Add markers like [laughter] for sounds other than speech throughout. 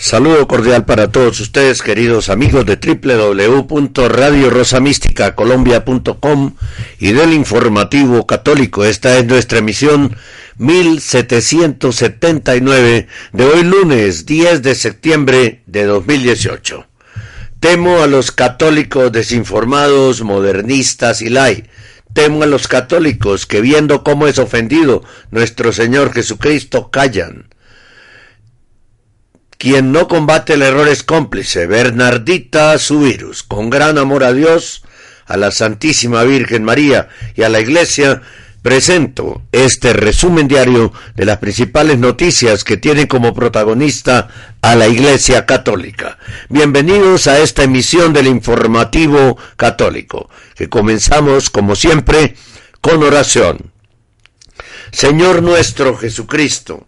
Saludo cordial para todos ustedes, queridos amigos de www.radiorosamísticacolombia.com y del informativo católico. Esta es nuestra emisión 1779 de hoy lunes 10 de septiembre de 2018. Temo a los católicos desinformados, modernistas y lai. Temo a los católicos que viendo cómo es ofendido nuestro Señor Jesucristo callan. Quien no combate el error es cómplice. Bernardita su virus. Con gran amor a Dios, a la Santísima Virgen María y a la Iglesia, presento este resumen diario de las principales noticias que tiene como protagonista a la Iglesia Católica. Bienvenidos a esta emisión del informativo católico, que comenzamos, como siempre, con oración. Señor nuestro Jesucristo,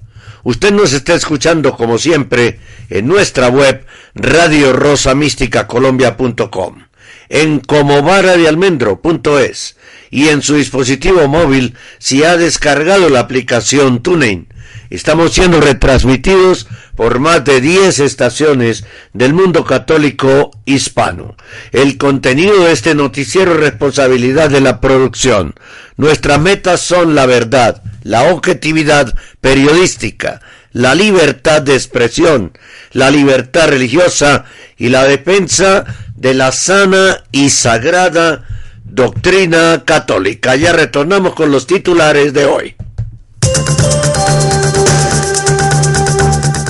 Usted nos está escuchando como siempre en nuestra web radiorosamísticacolombia.com, en comovaradialmendro.es y en su dispositivo móvil si ha descargado la aplicación TuneIn. Estamos siendo retransmitidos por más de 10 estaciones del mundo católico hispano. El contenido de este noticiero es responsabilidad de la producción. Nuestras metas son la verdad, la objetividad periodística, la libertad de expresión, la libertad religiosa y la defensa de la sana y sagrada doctrina católica. Ya retornamos con los titulares de hoy.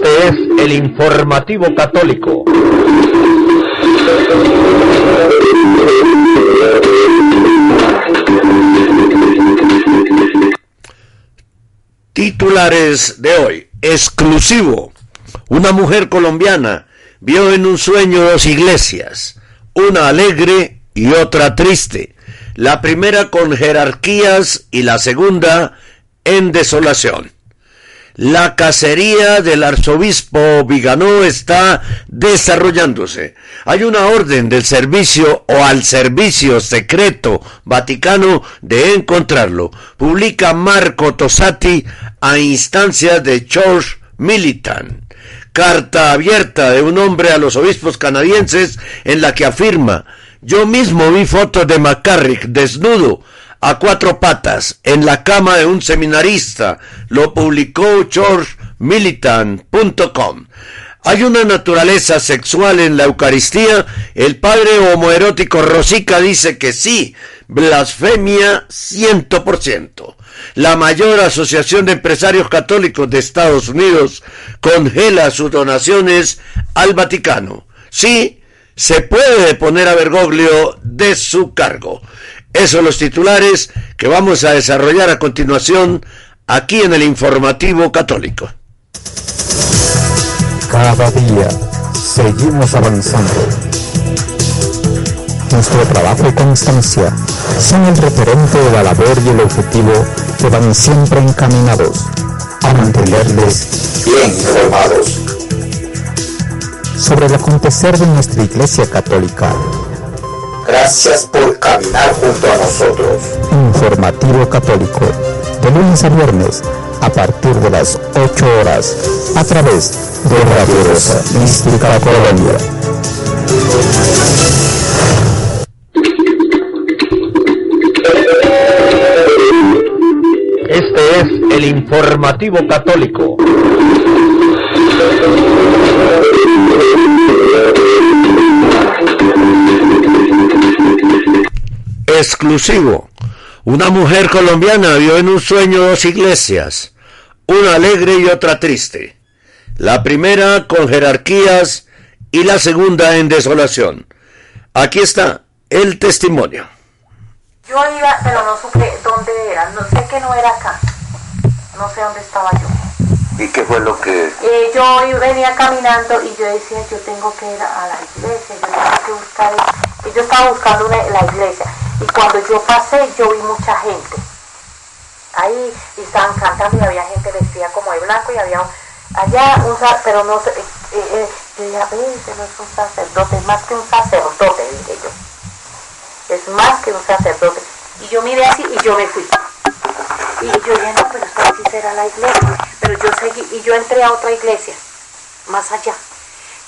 Este es el informativo católico. Titulares de hoy. Exclusivo. Una mujer colombiana vio en un sueño dos iglesias, una alegre y otra triste. La primera con jerarquías y la segunda en desolación. La cacería del arzobispo Viganó está desarrollándose. Hay una orden del servicio o al servicio secreto vaticano de encontrarlo. Publica Marco Tosati a instancias de George Militan. Carta abierta de un hombre a los obispos canadienses en la que afirma yo mismo vi fotos de McCarrick desnudo a cuatro patas en la cama de un seminarista. Lo publicó georgemilitan.com. Hay una naturaleza sexual en la Eucaristía. El padre homoerótico Rosica dice que sí. Blasfemia 100%. La mayor asociación de empresarios católicos de Estados Unidos congela sus donaciones al Vaticano. Sí, se puede poner a Bergoglio de su cargo. Esos los titulares que vamos a desarrollar a continuación aquí en el informativo católico. Cada día seguimos avanzando. Nuestro trabajo y constancia son el referente de la labor y el objetivo que van siempre encaminados a mantenerles bien informados sobre el acontecer de nuestra Iglesia Católica. Gracias por caminar junto a nosotros. Informativo Católico, de lunes a viernes, a partir de las 8 horas, a través de Radio Rosa Mística Colombia. Este es el informativo católico. Exclusivo. Una mujer colombiana vio en un sueño dos iglesias, una alegre y otra triste. La primera con jerarquías y la segunda en desolación. Aquí está el testimonio. Yo iba, pero no supe dónde era, no sé que no era acá, no sé dónde estaba yo. ¿Y qué fue lo que...? Eh, yo venía caminando y yo decía, yo tengo que ir a la iglesia, yo tengo que buscar, y yo estaba buscando una, la iglesia. Y cuando yo pasé, yo vi mucha gente. Ahí y estaban cantando y había gente vestida como de blanco y había allá un pero no sé, eh, eh, yo no es un sacerdote, es más que un sacerdote, dije yo. Es más que un sacerdote. Y yo miré así y yo me fui. Y yo dije, no, pero esto aquí será la iglesia. Pero yo seguí, y yo entré a otra iglesia, más allá.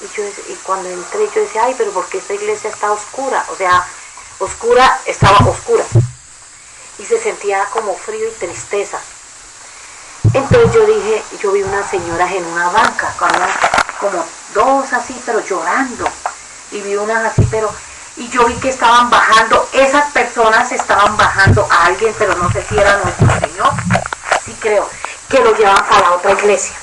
Y, yo, y cuando entré, yo decía, ay, pero porque esta iglesia está oscura? O sea, oscura, estaba oscura. Y se sentía como frío y tristeza. Entonces yo dije, yo vi unas señoras en una banca, como, dos así, pero llorando. Y vi unas así, pero... Y yo vi que estaban bajando, esas personas estaban bajando a alguien, pero no sé si era nuestro Señor. Sí creo, que lo llevan para la otra iglesia.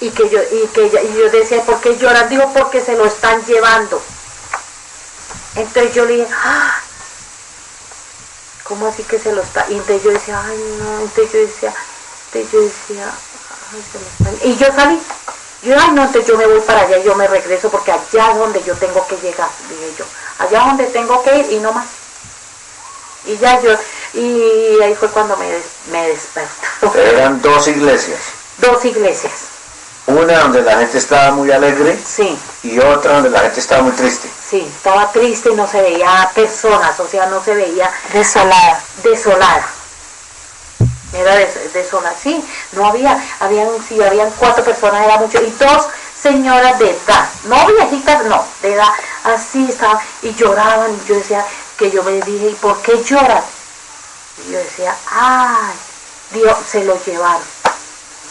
Y que yo, y que y yo decía, ¿por qué lloran? Digo, porque se lo están llevando. Entonces yo le dije, ¡Ah! ¿cómo así que se lo está? Y entonces yo decía, ay no, entonces yo decía, entonces yo decía, ay, se lo están. Y yo salí, yo, ay no, entonces yo me voy para allá y yo me regreso porque allá es donde yo tengo que llegar, dije yo, allá es donde tengo que ir y no más. Y ya yo, y ahí fue cuando me, me despertó. Eran dos iglesias. Dos iglesias. Una donde la gente estaba muy alegre Sí, y otra donde la gente estaba muy triste. Sí, estaba triste y no se veía personas, o sea, no se veía Desolada. desolada. Era des- desolada, sí, no había, habían, sí, habían cuatro personas, era mucho, y dos señoras de edad, no viejitas, no, de edad, así estaban, y lloraban, y yo decía, que yo me dije, ¿y por qué lloran? Y yo decía, ay, Dios, se lo llevaron.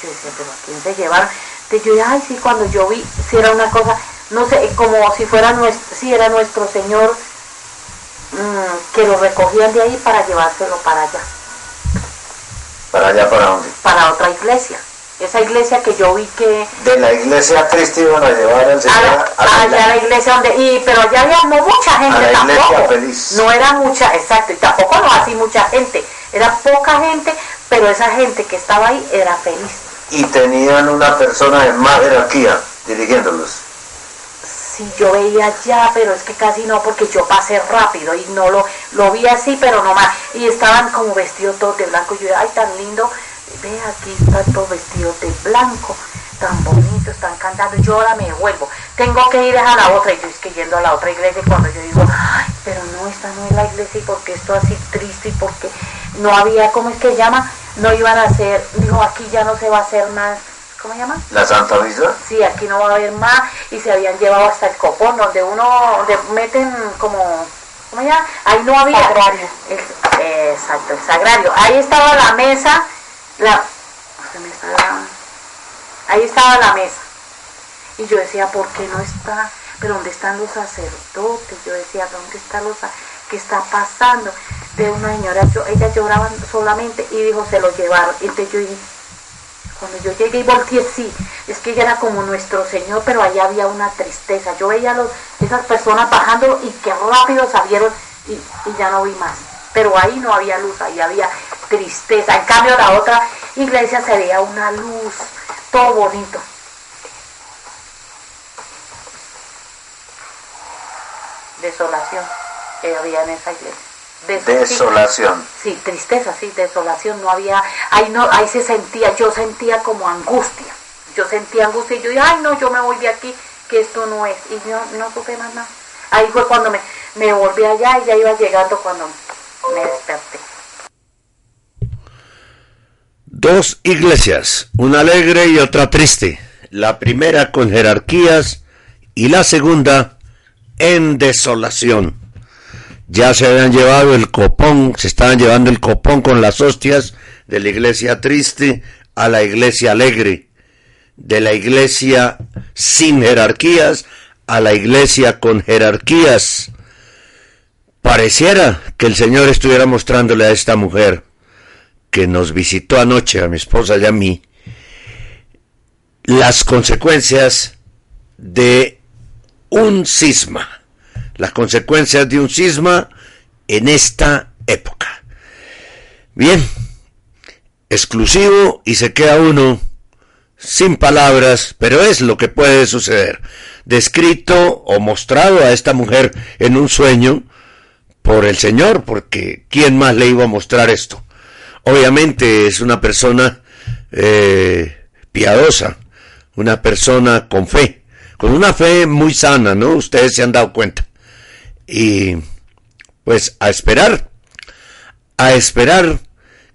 Yo decía, pero ¿a quién se llevaron? Entonces yo dije, ay, sí, cuando yo vi, si era una cosa, no sé, como si fuera nuestro, si era nuestro Señor, mm, que lo recogían de ahí para llevárselo para allá, ¿Para allá para dónde? para otra iglesia. Esa iglesia que yo vi que De la iglesia triste iban a llevar al a Señor la, hacia allá a la iglesia donde, y, pero allá había no mucha gente A la iglesia tampoco. feliz. No era mucha, exacto, y tampoco no así mucha gente. Era poca gente, pero esa gente que estaba ahí era feliz. y tenían una persona de más jerarquía dirigiéndolos. Sí, yo veía allá, pero es que casi no, porque yo pasé rápido y no lo, lo vi así, pero no más. Y estaban como vestidos todos de blanco. Y yo, ay, tan lindo. Ve, aquí están todos vestidos de blanco, tan bonitos, están cantando. Yo ahora me vuelvo. Tengo que ir a la otra. Y yo es que yendo a la otra iglesia, y cuando yo digo, ay, pero no, esta no es la iglesia, y porque esto así triste, y porque no había, ¿cómo es que llama? No iban a hacer, dijo, aquí ya no se va a hacer más, ¿cómo se llama? La Santa Misa, Sí, aquí no va a haber más y se habían llevado hasta el copón donde uno, donde meten como, ¿cómo se llama? Ahí no había. Sagrario. El- eh, exacto, el sagrario. Ahí estaba la mesa, la, ahí estaba la mesa. Y yo decía, ¿por qué no está? Pero ¿dónde están los sacerdotes? Yo decía, ¿dónde están los ¿Qué está pasando? De una señora, yo, ella lloraba solamente y dijo, se lo llevaron. Y entonces yo dije, cuando yo llegué y volteé, sí, es que ella era como nuestro Señor, pero allá había una tristeza. Yo veía los, esas personas bajando y que rápido salieron y, y ya no vi más. Pero ahí no había luz, ahí había tristeza. En cambio, la otra iglesia se veía una luz, todo bonito. Desolación que había en esa iglesia. Desolación. Sí, tristeza, sí, desolación, no había, ahí no, ahí se sentía, yo sentía como angustia, yo sentía angustia y yo dije, ay no, yo me voy de aquí que esto no es. Y yo no supe más nada. Ahí fue cuando me, me volví allá y ya iba llegando cuando me desperté. Dos iglesias, una alegre y otra triste. La primera con jerarquías y la segunda en desolación. Ya se habían llevado el copón, se estaban llevando el copón con las hostias de la iglesia triste a la iglesia alegre, de la iglesia sin jerarquías a la iglesia con jerarquías. Pareciera que el Señor estuviera mostrándole a esta mujer que nos visitó anoche, a mi esposa y a mí, las consecuencias de un cisma, las consecuencias de un cisma en esta época. Bien, exclusivo y se queda uno sin palabras, pero es lo que puede suceder. Descrito o mostrado a esta mujer en un sueño por el Señor, porque ¿quién más le iba a mostrar esto? Obviamente es una persona eh, piadosa, una persona con fe, con una fe muy sana, ¿no? Ustedes se han dado cuenta. Y pues a esperar, a esperar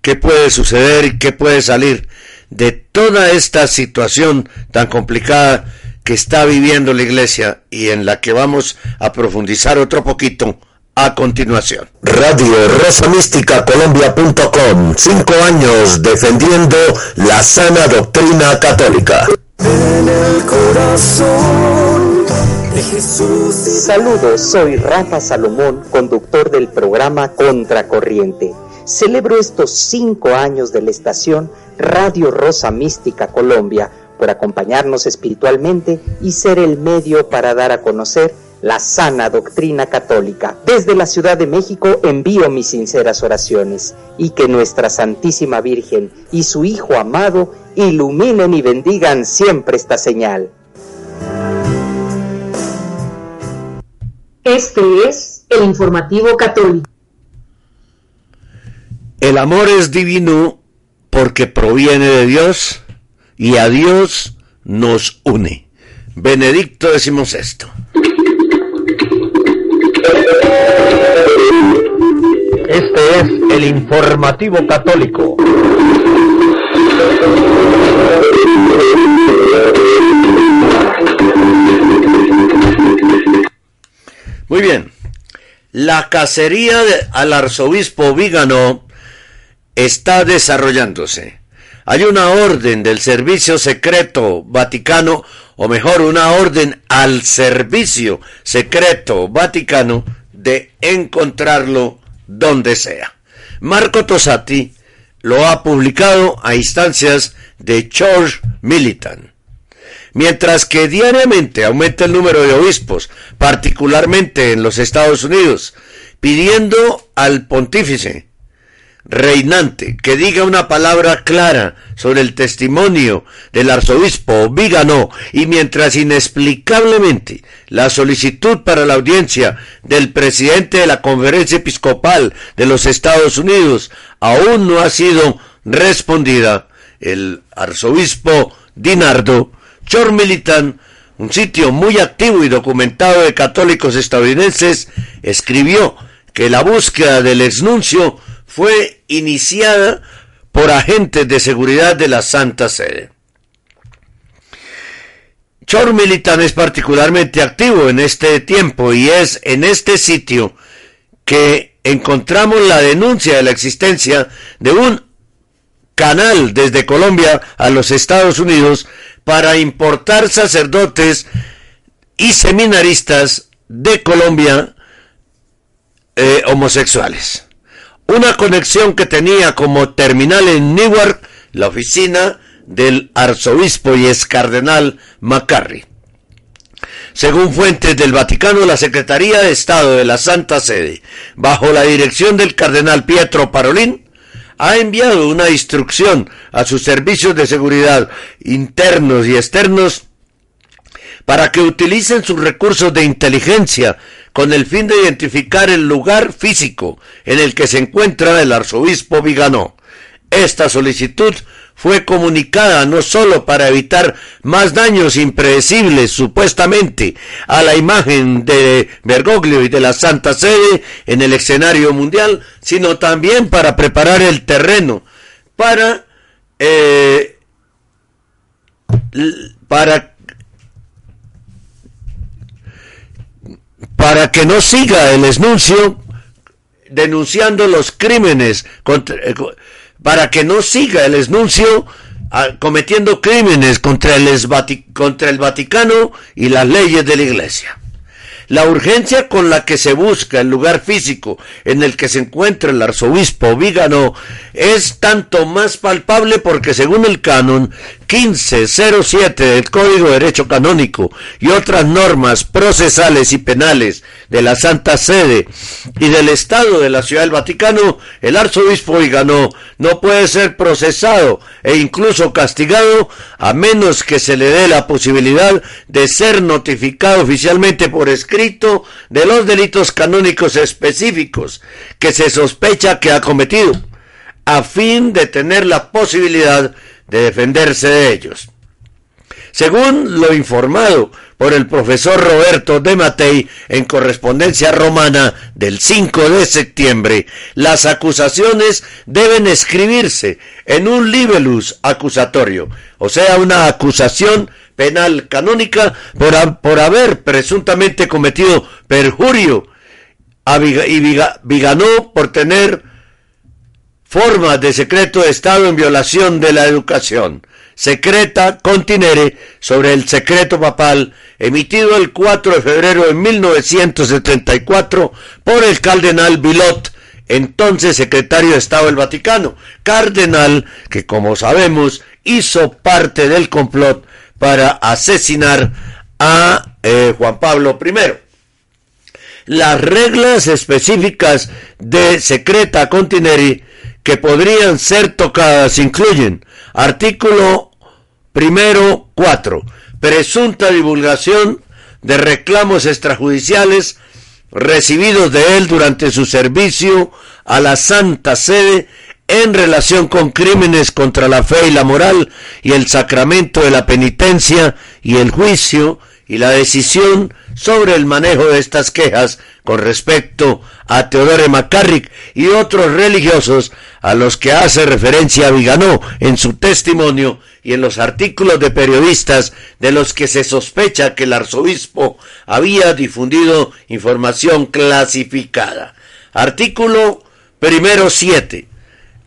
qué puede suceder y qué puede salir de toda esta situación tan complicada que está viviendo la iglesia y en la que vamos a profundizar otro poquito a continuación. Radio Rosa Mística Colombia.com. Cinco años defendiendo la sana doctrina católica. En el corazón de. Saludos, soy Rafa Salomón, conductor del programa Contracorriente. Celebro estos cinco años de la estación Radio Rosa Mística Colombia por acompañarnos espiritualmente y ser el medio para dar a conocer la sana doctrina católica. Desde la Ciudad de México envío mis sinceras oraciones y que nuestra Santísima Virgen y su Hijo amado iluminen y bendigan siempre esta señal. Este es el informativo católico. El amor es divino porque proviene de Dios y a Dios nos une. Benedicto decimos esto. Este es el informativo católico. Muy bien. La cacería al arzobispo Vígano está desarrollándose. Hay una orden del Servicio Secreto Vaticano, o mejor, una orden al Servicio Secreto Vaticano de encontrarlo donde sea. Marco Tosati lo ha publicado a instancias de George Militan. Mientras que diariamente aumenta el número de obispos, particularmente en los Estados Unidos, pidiendo al pontífice reinante que diga una palabra clara sobre el testimonio del arzobispo Vígano y mientras inexplicablemente la solicitud para la audiencia del presidente de la conferencia episcopal de los Estados Unidos aún no ha sido respondida, el arzobispo Dinardo Chor Militan, un sitio muy activo y documentado de católicos estadounidenses, escribió que la búsqueda del exnuncio fue iniciada por agentes de seguridad de la Santa Sede. Chor Militan es particularmente activo en este tiempo y es en este sitio que encontramos la denuncia de la existencia de un canal desde Colombia a los Estados Unidos para importar sacerdotes y seminaristas de Colombia eh, homosexuales. Una conexión que tenía como terminal en Newark la oficina del arzobispo y ex cardenal McCarry. Según fuentes del Vaticano, la Secretaría de Estado de la Santa Sede, bajo la dirección del cardenal Pietro Parolin, ha enviado una instrucción a sus servicios de seguridad internos y externos para que utilicen sus recursos de inteligencia con el fin de identificar el lugar físico en el que se encuentra el arzobispo Viganó. Esta solicitud fue comunicada no solo para evitar más daños impredecibles supuestamente a la imagen de Bergoglio y de la Santa Sede en el escenario mundial, sino también para preparar el terreno para eh, para para que no siga el esnuncio denunciando los crímenes contra, eh, para que no siga el esnuncio ah, cometiendo crímenes contra el, contra el Vaticano y las leyes de la Iglesia. La urgencia con la que se busca el lugar físico en el que se encuentra el arzobispo Vígano es tanto más palpable porque según el canon 1507 del Código de Derecho Canónico y otras normas procesales y penales de la Santa Sede y del Estado de la Ciudad del Vaticano, el arzobispo Vígano no puede ser procesado e incluso castigado a menos que se le dé la posibilidad de ser notificado oficialmente por escrito de los delitos canónicos específicos que se sospecha que ha cometido, a fin de tener la posibilidad de defenderse de ellos. Según lo informado por el profesor Roberto de Matei en correspondencia romana del 5 de septiembre, las acusaciones deben escribirse en un libelus acusatorio, o sea, una acusación penal canónica por, por haber presuntamente cometido perjurio y Viganó por tener formas de secreto de Estado en violación de la educación secreta continere sobre el secreto papal emitido el 4 de febrero de 1974 por el cardenal Bilot, entonces secretario de Estado del Vaticano, cardenal que como sabemos hizo parte del complot para asesinar a eh, Juan Pablo I. Las reglas específicas de secreta contineri que podrían ser tocadas incluyen artículo primero 4, presunta divulgación de reclamos extrajudiciales recibidos de él durante su servicio a la Santa Sede en relación con crímenes contra la fe y la moral y el sacramento de la penitencia y el juicio y la decisión sobre el manejo de estas quejas con respecto a Teodore McCarrick y otros religiosos a los que hace referencia Viganó en su testimonio y en los artículos de periodistas de los que se sospecha que el arzobispo había difundido información clasificada. Artículo primero 7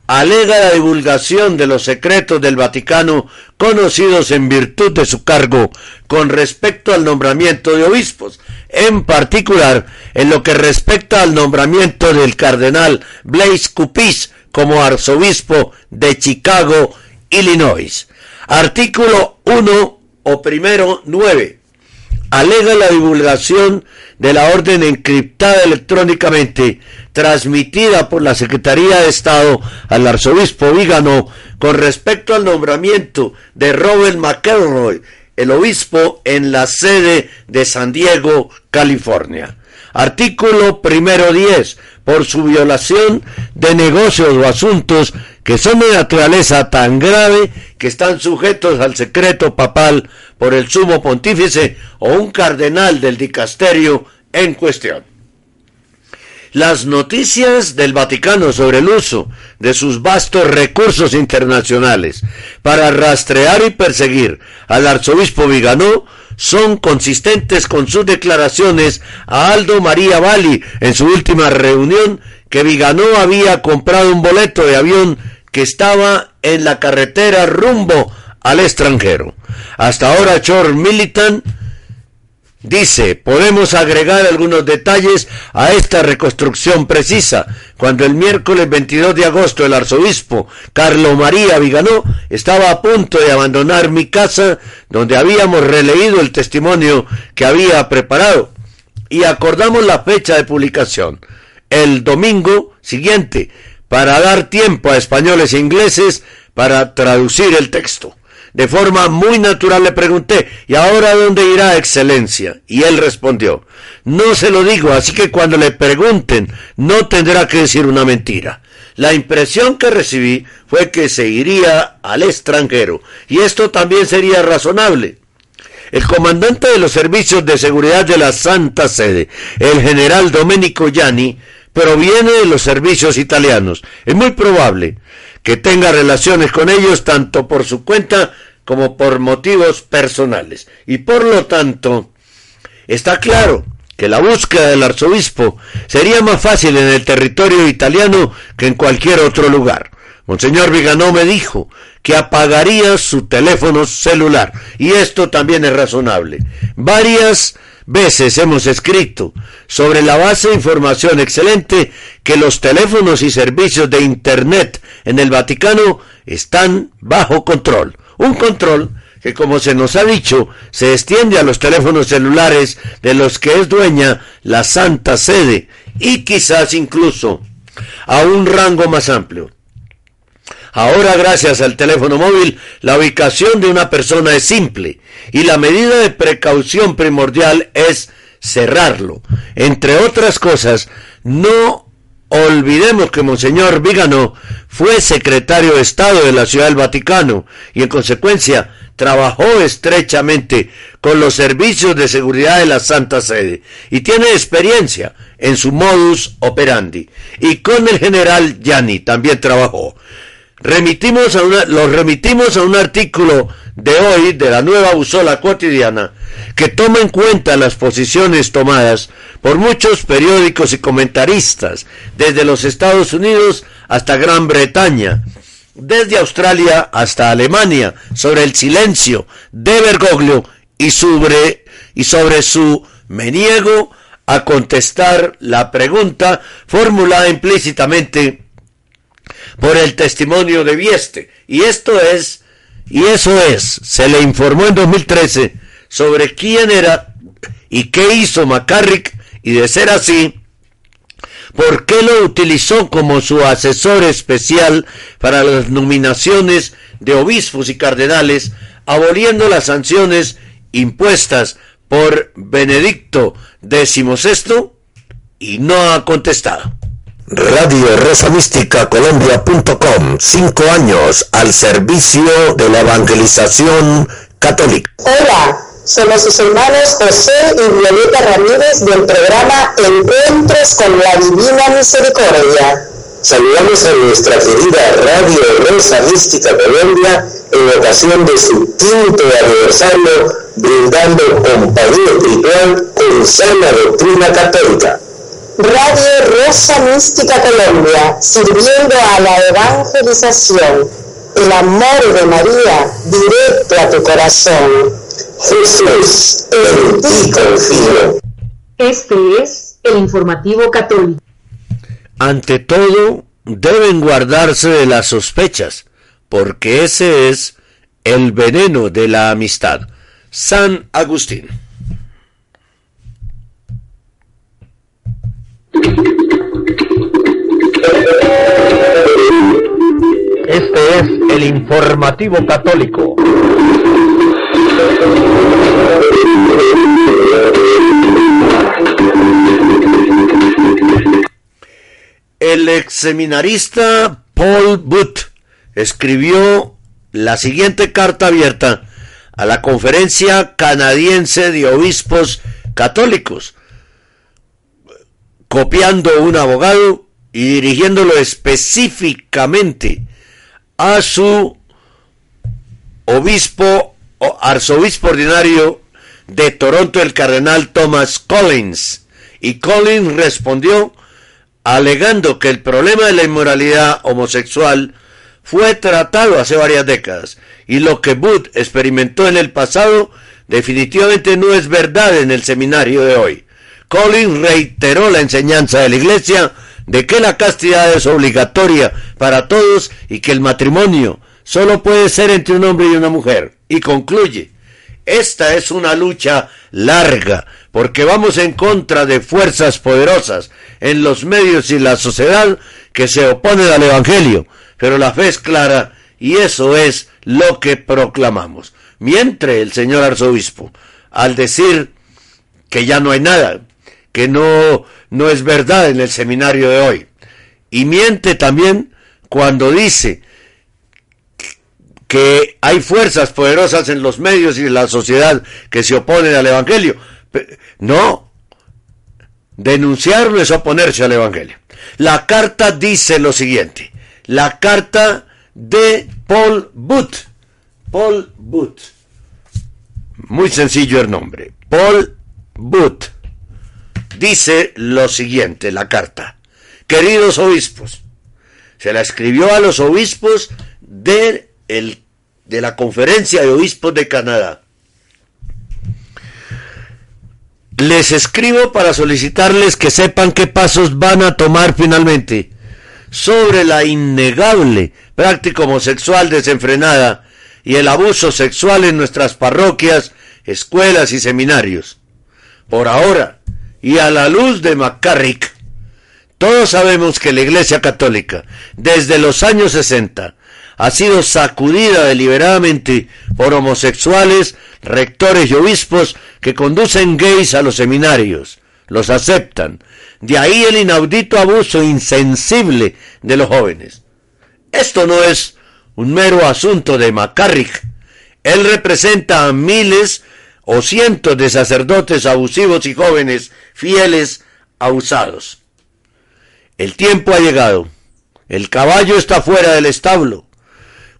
alega la divulgación de los secretos del Vaticano conocidos en virtud de su cargo con respecto al nombramiento de obispos, en particular en lo que respecta al nombramiento del cardenal Blaise Cupis como arzobispo de Chicago, Illinois. Artículo 1 o primero 9. Alega la divulgación de la orden encriptada electrónicamente transmitida por la Secretaría de Estado al arzobispo Vígano con respecto al nombramiento de Robert McElroy, el obispo en la sede de San Diego, California. Artículo primero 10. Por su violación de negocios o asuntos que son de naturaleza tan grave que están sujetos al secreto papal por el sumo pontífice o un cardenal del dicasterio en cuestión. Las noticias del Vaticano sobre el uso de sus vastos recursos internacionales para rastrear y perseguir al arzobispo Viganó son consistentes con sus declaraciones a Aldo María Bali en su última reunión que Viganó había comprado un boleto de avión que estaba en la carretera rumbo al extranjero. Hasta ahora Chor Militan Dice, podemos agregar algunos detalles a esta reconstrucción precisa. Cuando el miércoles 22 de agosto el arzobispo Carlo María Viganó estaba a punto de abandonar mi casa donde habíamos releído el testimonio que había preparado y acordamos la fecha de publicación, el domingo siguiente, para dar tiempo a españoles e ingleses para traducir el texto. De forma muy natural le pregunté, ¿y ahora dónde irá, Excelencia? Y él respondió, no se lo digo, así que cuando le pregunten, no tendrá que decir una mentira. La impresión que recibí fue que se iría al extranjero, y esto también sería razonable. El comandante de los servicios de seguridad de la Santa Sede, el general Domenico Gianni, proviene de los servicios italianos. Es muy probable que tenga relaciones con ellos tanto por su cuenta como por motivos personales. Y por lo tanto, está claro que la búsqueda del arzobispo sería más fácil en el territorio italiano que en cualquier otro lugar. Monseñor Viganó me dijo que apagaría su teléfono celular y esto también es razonable. Varias veces hemos escrito sobre la base de información excelente que los teléfonos y servicios de Internet en el Vaticano están bajo control. Un control que como se nos ha dicho, se extiende a los teléfonos celulares de los que es dueña la Santa Sede y quizás incluso a un rango más amplio. Ahora, gracias al teléfono móvil, la ubicación de una persona es simple y la medida de precaución primordial es cerrarlo. Entre otras cosas, no olvidemos que Monseñor Vígano fue secretario de Estado de la Ciudad del Vaticano y en consecuencia trabajó estrechamente con los servicios de seguridad de la Santa Sede y tiene experiencia en su modus operandi. Y con el general Gianni también trabajó. Remitimos a una, los remitimos a un artículo de hoy de la nueva Busola cotidiana que toma en cuenta las posiciones tomadas por muchos periódicos y comentaristas desde los Estados Unidos hasta Gran Bretaña desde Australia hasta Alemania sobre el silencio de Bergoglio y sobre, y sobre su me niego a contestar la pregunta formulada implícitamente por el testimonio de Vieste. Y esto es, y eso es, se le informó en 2013 sobre quién era y qué hizo McCarrick y de ser así, ¿Por qué lo utilizó como su asesor especial para las nominaciones de obispos y cardenales, aboliendo las sanciones impuestas por Benedicto XVI? Y no ha contestado. Radio Rosa Mística Colombia.com, cinco años al servicio de la evangelización católica. Hola. Somos sus hermanos José y Violeta Ramírez del programa Encuentros con la Divina Misericordia. Saludamos a nuestra querida Radio Rosa Mística Colombia en ocasión de su quinto aniversario, brindando compañía espiritual con sana doctrina católica. Radio Rosa Mística Colombia, sirviendo a la evangelización, el amor de María directo a tu corazón. Jesús, en ti confío. Este es el informativo católico. Ante todo, deben guardarse de las sospechas, porque ese es el veneno de la amistad. San Agustín. Este es el informativo católico. El ex seminarista Paul Booth escribió la siguiente carta abierta a la Conferencia Canadiense de Obispos Católicos, copiando un abogado y dirigiéndolo específicamente a su obispo o arzobispo ordinario de Toronto, el cardenal Thomas Collins. Y Collins respondió alegando que el problema de la inmoralidad homosexual fue tratado hace varias décadas y lo que Booth experimentó en el pasado definitivamente no es verdad en el seminario de hoy. Collins reiteró la enseñanza de la Iglesia de que la castidad es obligatoria para todos y que el matrimonio solo puede ser entre un hombre y una mujer. Y concluye, esta es una lucha larga, porque vamos en contra de fuerzas poderosas en los medios y la sociedad que se oponen al Evangelio, pero la fe es clara y eso es lo que proclamamos. Mientras el señor arzobispo, al decir que ya no hay nada, que no, no es verdad en el seminario de hoy, Y miente también cuando dice que hay fuerzas poderosas en los medios y en la sociedad que se oponen al Evangelio. No, denunciarlo es oponerse al Evangelio. La carta dice lo siguiente, la carta de Paul Booth, Paul Booth, muy sencillo el nombre, Paul Booth, dice lo siguiente, la carta, queridos obispos, se la escribió a los obispos de, el, de la Conferencia de Obispos de Canadá. Les escribo para solicitarles que sepan qué pasos van a tomar finalmente sobre la innegable práctica homosexual desenfrenada y el abuso sexual en nuestras parroquias, escuelas y seminarios. Por ahora, y a la luz de McCarrick, todos sabemos que la Iglesia Católica, desde los años 60, ha sido sacudida deliberadamente por homosexuales, rectores y obispos que conducen gays a los seminarios, los aceptan. De ahí el inaudito abuso insensible de los jóvenes. Esto no es un mero asunto de McCarrick. Él representa a miles o cientos de sacerdotes abusivos y jóvenes fieles abusados. El tiempo ha llegado. El caballo está fuera del establo.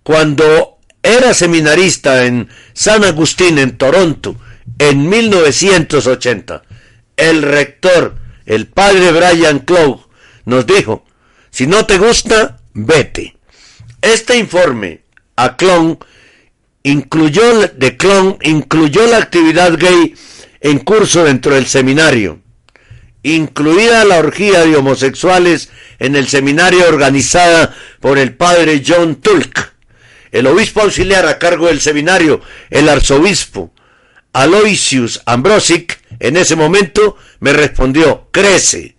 Cuando era seminarista en San Agustín, en Toronto, en 1980, el rector, el padre Brian Clough, nos dijo, si no te gusta, vete. Este informe a Clon incluyó, de Clon incluyó la actividad gay en curso dentro del seminario incluida la orgía de homosexuales en el seminario organizada por el padre John Tulk. El obispo auxiliar a cargo del seminario, el arzobispo Aloysius Ambrosic, en ese momento me respondió, crece.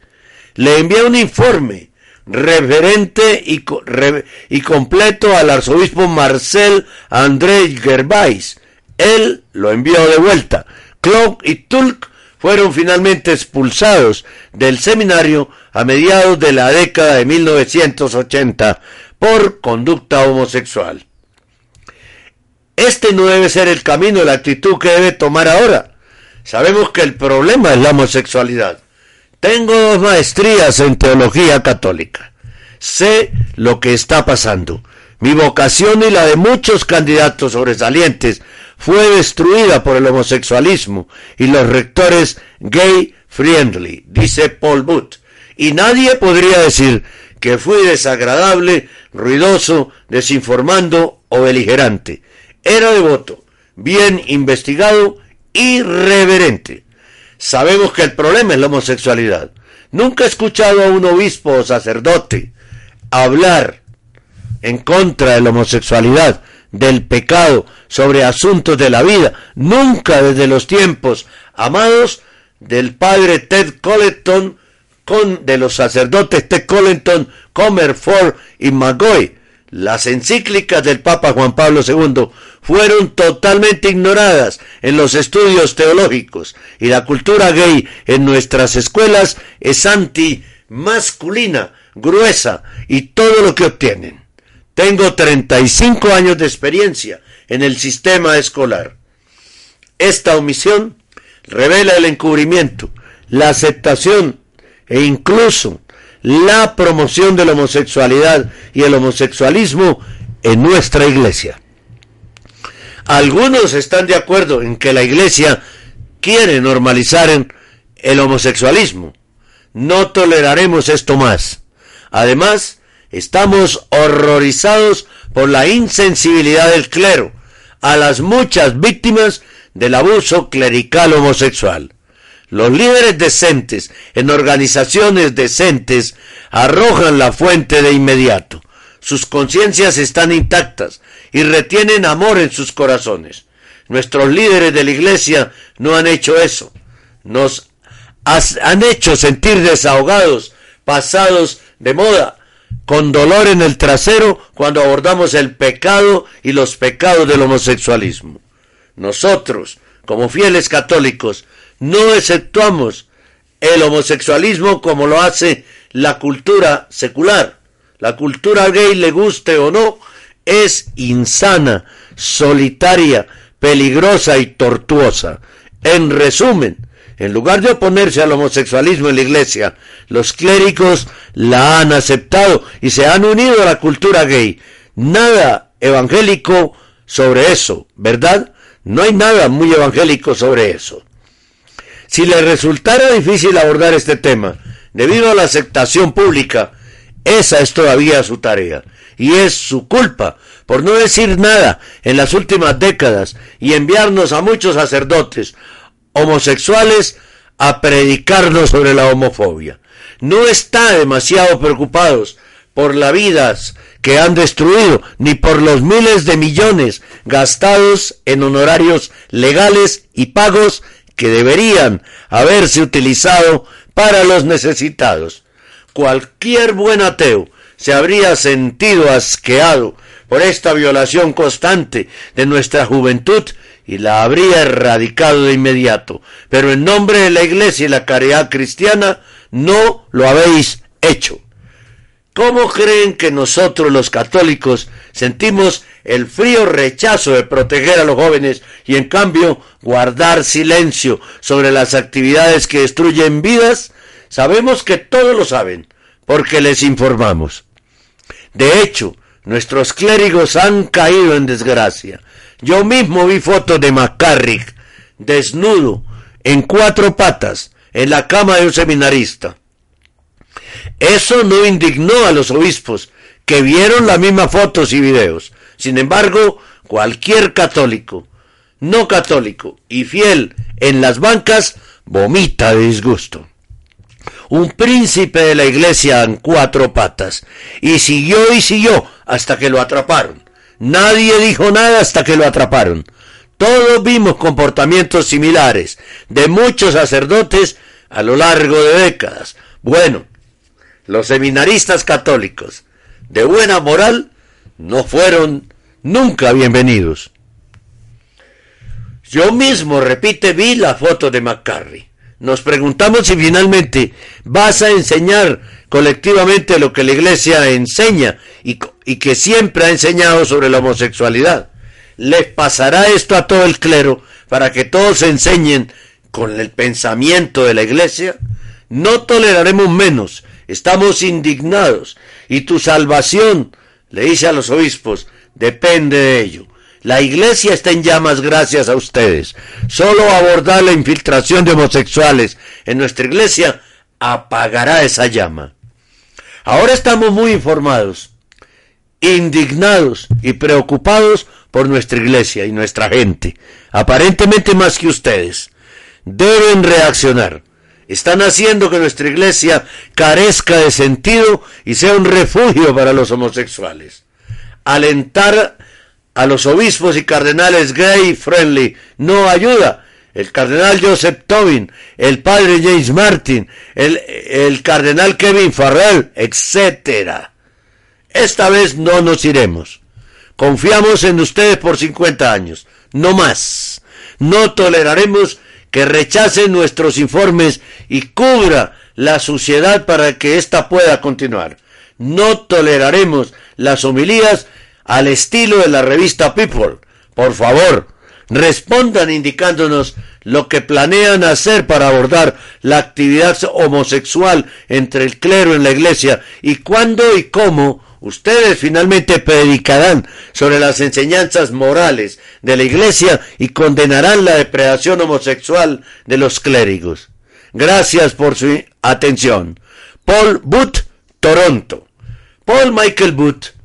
Le envié un informe referente y, completo al arzobispo Marcel André Gervais. Él lo envió de vuelta. Clark y Tulk fueron finalmente expulsados del seminario a mediados de la década de 1980 por conducta homosexual. Este no debe ser el camino, la actitud que debe tomar ahora. Sabemos que el problema es la homosexualidad. Tengo dos maestrías en teología católica. Sé lo que está pasando. Mi vocación y la de muchos candidatos sobresalientes fue destruida por el homosexualismo y los rectores gay friendly, dice Paul Booth. Y nadie podría decir que fui desagradable, ruidoso, desinformando o beligerante. Era devoto, bien investigado y reverente. Sabemos que el problema es la homosexualidad. Nunca he escuchado a un obispo o sacerdote hablar en contra de la homosexualidad, del pecado, sobre asuntos de la vida, nunca desde los tiempos amados del padre Ted Colleton, con, de los sacerdotes Ted Colleton, Comerford y Magoy. Las encíclicas del Papa Juan Pablo II fueron totalmente ignoradas en los estudios teológicos y la cultura gay en nuestras escuelas es anti-masculina, gruesa y todo lo que obtienen. Tengo 35 años de experiencia en el sistema escolar. Esta omisión revela el encubrimiento, la aceptación e incluso la promoción de la homosexualidad y el homosexualismo en nuestra iglesia. Algunos están de acuerdo en que la iglesia quiere normalizar el homosexualismo. No toleraremos esto más. Además, estamos horrorizados por la insensibilidad del clero a las muchas víctimas del abuso clerical homosexual. Los líderes decentes en organizaciones decentes arrojan la fuente de inmediato. Sus conciencias están intactas y retienen amor en sus corazones. Nuestros líderes de la iglesia no han hecho eso. Nos han hecho sentir desahogados, pasados de moda, con dolor en el trasero cuando abordamos el pecado y los pecados del homosexualismo. Nosotros, como fieles católicos, no exceptuamos el homosexualismo como lo hace la cultura secular. La cultura gay, le guste o no, es insana, solitaria, peligrosa y tortuosa. En resumen, en lugar de oponerse al homosexualismo en la iglesia, los clérigos la han aceptado y se han unido a la cultura gay. Nada evangélico sobre eso, ¿verdad? No hay nada muy evangélico sobre eso. Si le resultara difícil abordar este tema, debido a la aceptación pública, esa es todavía su tarea. Y es su culpa por no decir nada en las últimas décadas y enviarnos a muchos sacerdotes homosexuales a predicarnos sobre la homofobia. No está demasiado preocupados por las vidas que han destruido, ni por los miles de millones gastados en honorarios legales y pagos que deberían haberse utilizado para los necesitados. Cualquier buen ateo se habría sentido asqueado por esta violación constante de nuestra juventud y la habría erradicado de inmediato. Pero en nombre de la Iglesia y la caridad cristiana no lo habéis hecho. ¿Cómo creen que nosotros los católicos sentimos el frío rechazo de proteger a los jóvenes y en cambio guardar silencio sobre las actividades que destruyen vidas? Sabemos que todos lo saben, porque les informamos. De hecho, nuestros clérigos han caído en desgracia. Yo mismo vi fotos de McCarrick desnudo, en cuatro patas, en la cama de un seminarista. Eso no indignó a los obispos, que vieron las mismas fotos y videos. Sin embargo, cualquier católico, no católico y fiel en las bancas, vomita de disgusto. Un príncipe de la iglesia en cuatro patas, y siguió y siguió hasta que lo atraparon. Nadie dijo nada hasta que lo atraparon. Todos vimos comportamientos similares de muchos sacerdotes a lo largo de décadas. Bueno, los seminaristas católicos de buena moral no fueron nunca bienvenidos. Yo mismo, repite, vi la foto de McCarry. Nos preguntamos si finalmente vas a enseñar colectivamente lo que la Iglesia enseña y, que siempre ha enseñado sobre la homosexualidad. ¿Les pasará esto a todo el clero para que todos enseñen con el pensamiento de la Iglesia? No toleraremos menos, estamos indignados y tu salvación, le dice a los obispos, depende de ello. La iglesia está en llamas gracias a ustedes. Solo abordar la infiltración de homosexuales en nuestra iglesia apagará esa llama. Ahora estamos muy informados, indignados y preocupados por nuestra iglesia y nuestra gente, aparentemente más que ustedes. Deben reaccionar. Están haciendo que nuestra iglesia carezca de sentido y sea un refugio para los homosexuales. Alentar a los obispos y cardenales gay friendly no ayuda. El cardenal Joseph Tobin, el padre James Martin, el, cardenal Kevin Farrell, etc. Esta vez no nos iremos. Confiamos en ustedes por 50 años, no más. No toleraremos que rechacen nuestros informes y cubra la suciedad para que ésta pueda continuar. No toleraremos las homilías al estilo de la revista People. Por favor, respondan indicándonos lo que planean hacer para abordar la actividad homosexual entre el clero en la iglesia y cuándo y cómo ustedes finalmente predicarán sobre las enseñanzas morales de la iglesia y condenarán la depredación homosexual de los clérigos. Gracias por su atención. Paul Booth, Toronto. Paul Michael Booth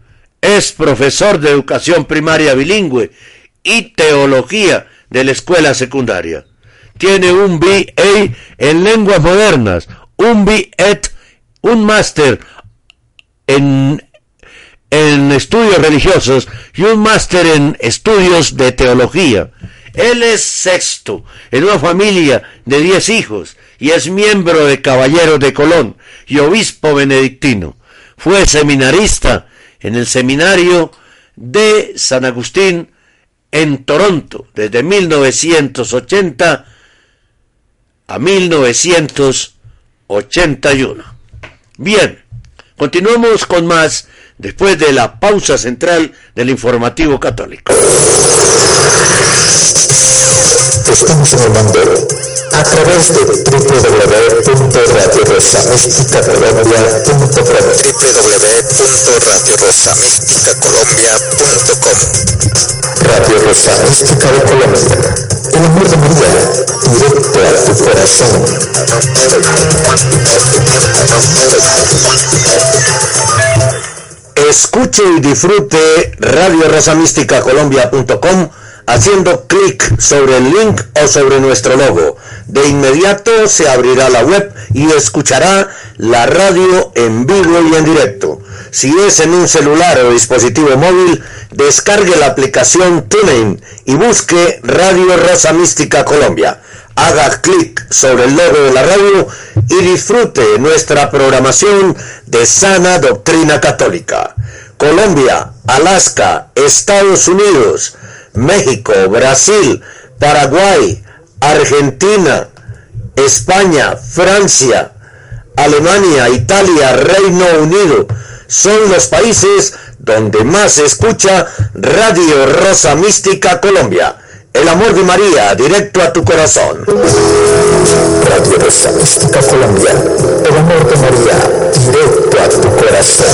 es profesor de educación primaria bilingüe y teología de la escuela secundaria. Tiene un BA en lenguas modernas, un BEd, un máster en, en estudios religiosos y un máster en estudios de teología. Él es sexto en una familia de diez hijos y es miembro de Caballeros de Colón y obispo benedictino. Fue seminarista en el seminario de San Agustín en Toronto desde 1980 a 1990. 81. Bien, continuamos con más después de la pausa central del informativo católico. Estamos en el mundo. A través de www.radiorosamísticacolombia.com www.radiorosamísticacolombia.com Radio Rosa Mística de Colombia el amor de María directo a tu corazón. Escuche y disfrute Radio Colombia.com haciendo clic sobre el link o sobre nuestro logo. De inmediato se abrirá la web y escuchará la radio en vivo y en directo. Si es en un celular o dispositivo móvil, descargue la aplicación TuneIn y busque Radio Rosa Mística Colombia. Haga clic sobre el logo de la radio y disfrute nuestra programación de sana doctrina católica. Colombia, Alaska, Estados Unidos, México, Brasil, Paraguay, Argentina, España, Francia, Alemania, Italia, Reino Unido, son los países donde más se escucha Radio Rosa Mística Colombia. El amor de María, directo a tu corazón. Radio Rosa Mística Colombia. El amor de María, directo a tu corazón.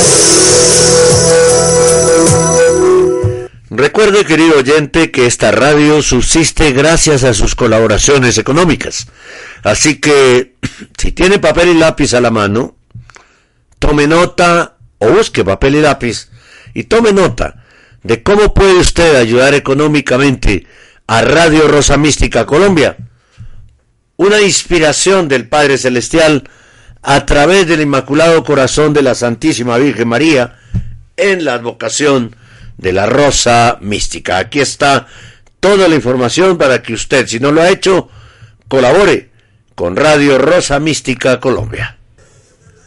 Recuerde, querido oyente, que esta radio subsiste gracias a sus colaboraciones económicas. Así que, [clears throat] si tiene papel y lápiz a la mano, tome nota o busque papel y lápiz y tome nota de cómo puede usted ayudar económicamente a Radio Rosa Mística Colombia. Una inspiración del Padre Celestial a través del Inmaculado Corazón de la Santísima Virgen María en la advocación de la Rosa Mística. Aquí está toda la información para que usted, si no lo ha hecho, colabore con Radio Rosa Mística Colombia.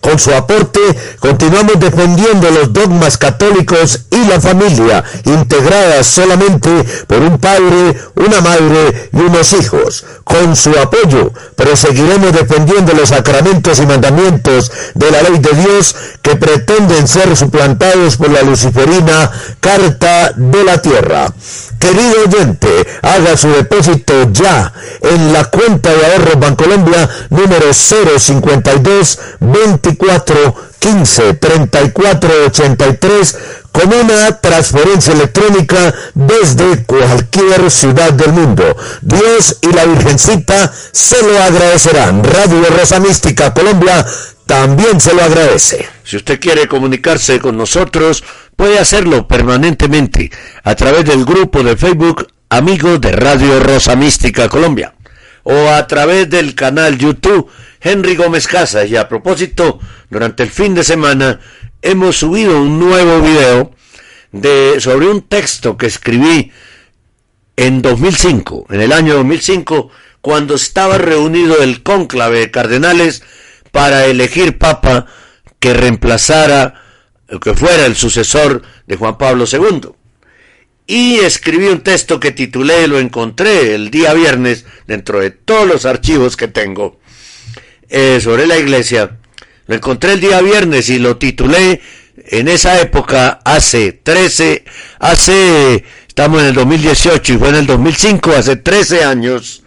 con su aporte continuamos defendiendo los dogmas católicos y la familia, integradas solamente por un padre, una madre y unos hijos. Con su apoyo proseguiremos defendiendo los sacramentos y mandamientos de la ley de Dios que pretenden ser suplantados por la luciferina Carta de la Tierra. Querido oyente, haga su depósito ya en la cuenta de ahorros Bancolombia número 052 24 15 34 83 con una transferencia electrónica desde cualquier ciudad del mundo. Dios y la Virgencita se lo agradecerán. Radio Rosa Mística Colombia también se lo agradece. Si usted quiere comunicarse con nosotros, puede hacerlo permanentemente a través del grupo de Facebook Amigos de Radio Rosa Mística Colombia o a través del canal YouTube Henry Gómez Casas. Y a propósito, durante el fin de semana hemos subido un nuevo video de, sobre un texto que escribí en 2005, en el año 2005, cuando estaba reunido el cónclave de cardenales para elegir papa que reemplazara que fuera el sucesor de Juan Pablo II. Y escribí un texto que titulé, lo encontré el día viernes dentro de todos los archivos que tengo eh, sobre la iglesia. Lo encontré el día viernes y lo titulé en esa época, hace 13, hace, estamos en el 2018 y fue en el 2005, hace 13 años,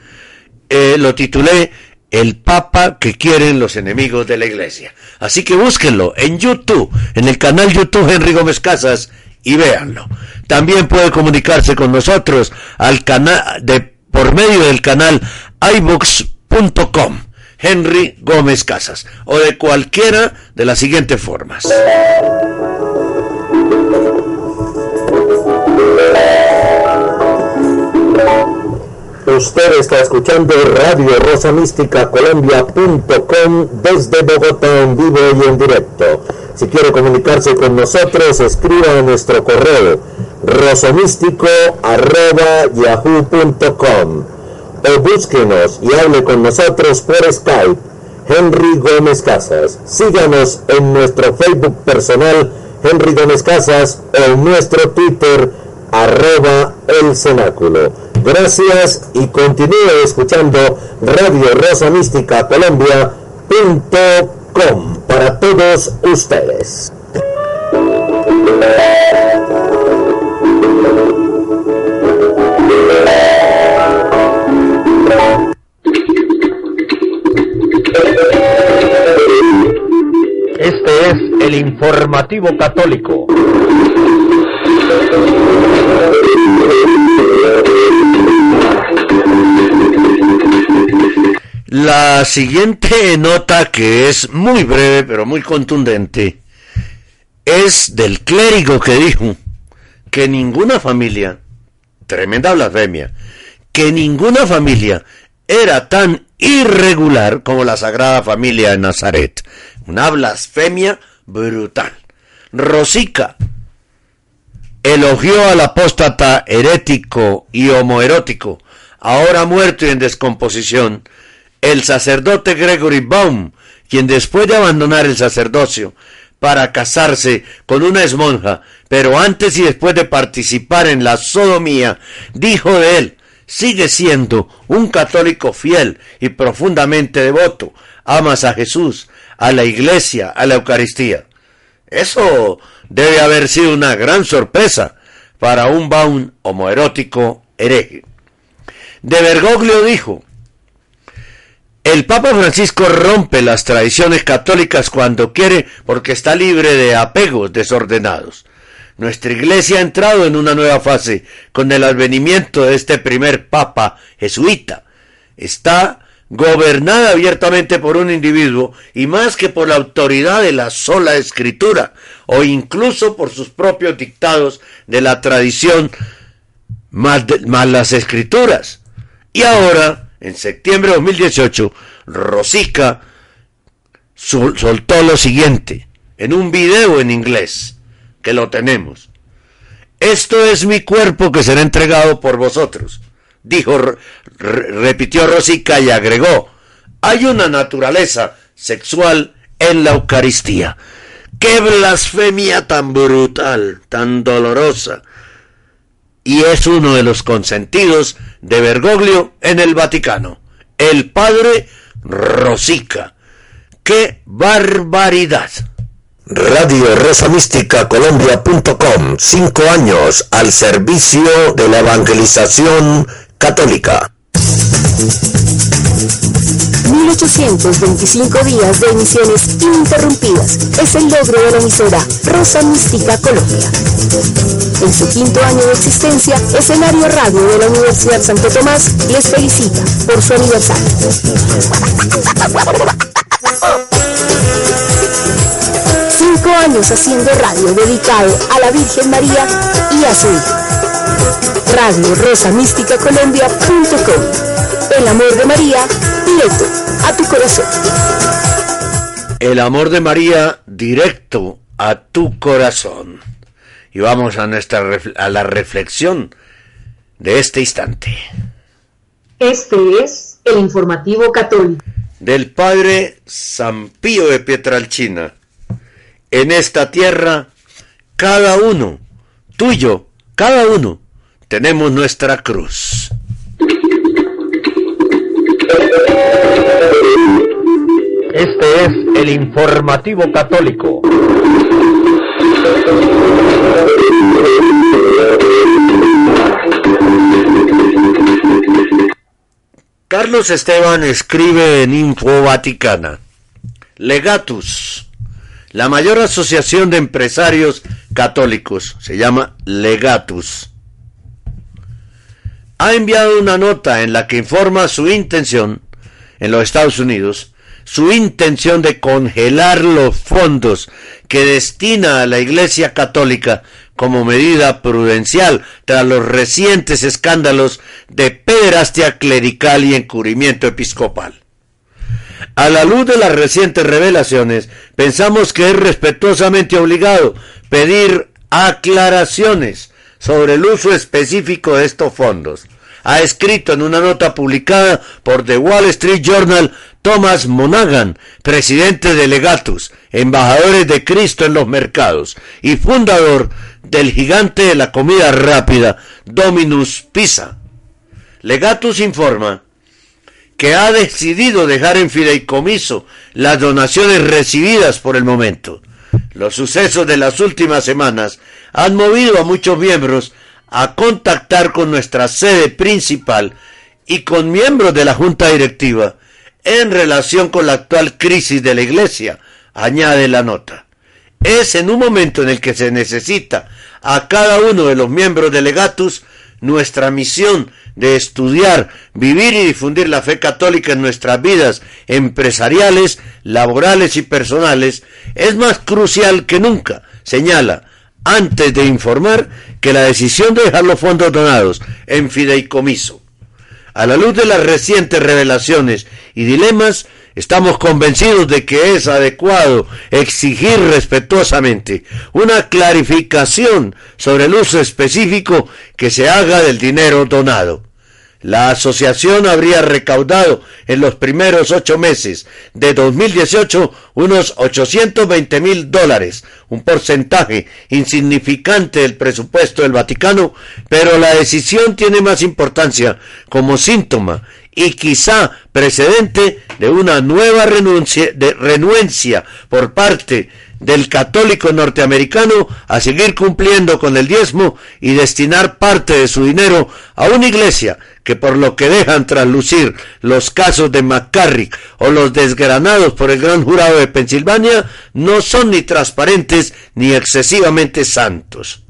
eh, lo titulé el Papa que quieren los enemigos de la Iglesia. Así que búsquenlo en YouTube, en el canal YouTube Henry Gómez Casas y véanlo. También puede comunicarse con nosotros al canal de por medio del canal iBooks.com Henry Gómez Casas o de cualquiera de las siguientes formas. Usted está escuchando Radio Rosa Mística Colombia.com desde Bogotá en vivo y en directo Si quiere comunicarse con nosotros, escriba en nuestro correo rosomístico.yahoo.com o búsquenos y hable con nosotros por Skype. Henry Gómez Casas. Síganos en nuestro Facebook personal Henry Gómez Casas o en nuestro Twitter arroba el cenáculo. Gracias y continúe escuchando Radio Rosa Mística Colombia.com para todos ustedes. Este es el informativo católico. La siguiente nota, que es muy breve pero muy contundente, es del clérigo que dijo que ninguna familia, tremenda blasfemia, que ninguna familia era tan irregular como la Sagrada Familia de Nazaret. Una blasfemia brutal. Rosica elogió al apóstata herético y homoerótico, ahora muerto y en descomposición, el sacerdote Gregory Baum, quien después de abandonar el sacerdocio para casarse con una esmonja, pero antes y después de participar en la sodomía, dijo de él, sigue siendo un católico fiel y profundamente devoto, amas a Jesús, a la iglesia, a la Eucaristía. Eso debe haber sido una gran sorpresa para un Baum homoerótico hereje. De Bergoglio dijo, el Papa Francisco rompe las tradiciones católicas cuando quiere porque está libre de apegos desordenados. Nuestra iglesia ha entrado en una nueva fase con el advenimiento de este primer Papa jesuita. Está gobernada abiertamente por un individuo y más que por la autoridad de la sola escritura o incluso por sus propios dictados de la tradición más, más las escrituras. Y ahora en septiembre de 2018, Rosica sol soltó lo siguiente en un video en inglés, que lo tenemos. Esto es mi cuerpo que será entregado por vosotros, dijo, repitió Rosica y agregó, hay una naturaleza sexual en la Eucaristía. ¡Qué blasfemia tan brutal, tan dolorosa! y es uno de los consentidos de Bergoglio en el Vaticano, el padre Rosica. ¡Qué barbaridad! Radio Rosa Mística Colombia.com, cinco años al servicio de la evangelización católica. 1825 días de emisiones ininterrumpidas es el logro de la emisora Rosa Mística Colombia. En su quinto año de existencia, Escenario Radio de la Universidad Santo Tomás les felicita por su aniversario. Cinco años haciendo radio dedicado a la Virgen María y a su hijo. Radio Rosa Mística Colombia.com. El amor de María directo a tu corazón. El amor de María directo a tu corazón. Y vamos a nuestra a la reflexión de este instante. Este es el informativo católico del padre San Pío de Pietralcina. En esta tierra, cada uno, tuyo, cada uno, tenemos nuestra cruz. Este es el informativo católico. Carlos Esteban escribe en Info Vaticana. Legatus, la mayor asociación de empresarios católicos, se llama Legatus, ha enviado una nota en la que informa su intención en los Estados Unidos, su intención de congelar los fondos que destina a la Iglesia Católica como medida prudencial tras los recientes escándalos de pederastia clerical y encubrimiento episcopal. A la luz de las recientes revelaciones, pensamos que es respetuosamente obligado pedir aclaraciones sobre el uso específico de estos fondos. Ha escrito en una nota publicada por The Wall Street Journal Thomas Monaghan, presidente de Legatus, embajadores de Cristo en los mercados y fundador del gigante de la comida rápida Dominus Pizza. Legatus informa que ha decidido dejar en fideicomiso las donaciones recibidas por el momento. Los sucesos de las últimas semanas han movido a muchos miembros a contactar con nuestra sede principal y con miembros de la Junta Directiva en relación con la actual crisis de la Iglesia, añade la nota. Es en un momento en el que se necesita a cada uno de los miembros de Legatus nuestra misión de estudiar, vivir y difundir la fe católica en nuestras vidas empresariales, laborales y personales, es más crucial que nunca, señala, antes de informar que la decisión de dejar los fondos donados en fideicomiso. A la luz de las recientes revelaciones y dilemas, Estamos convencidos de que es adecuado exigir respetuosamente una clarificación sobre el uso específico que se haga del dinero donado. La asociación habría recaudado en los primeros ocho meses de 2018 unos 820 mil dólares, un porcentaje insignificante del presupuesto del Vaticano, pero la decisión tiene más importancia como síntoma y quizá precedente de una nueva renuncia, de renuencia por parte del católico norteamericano a seguir cumpliendo con el diezmo y destinar parte de su dinero a una iglesia que por lo que dejan traslucir los casos de McCarrick o los desgranados por el gran jurado de Pensilvania no son ni transparentes ni excesivamente santos.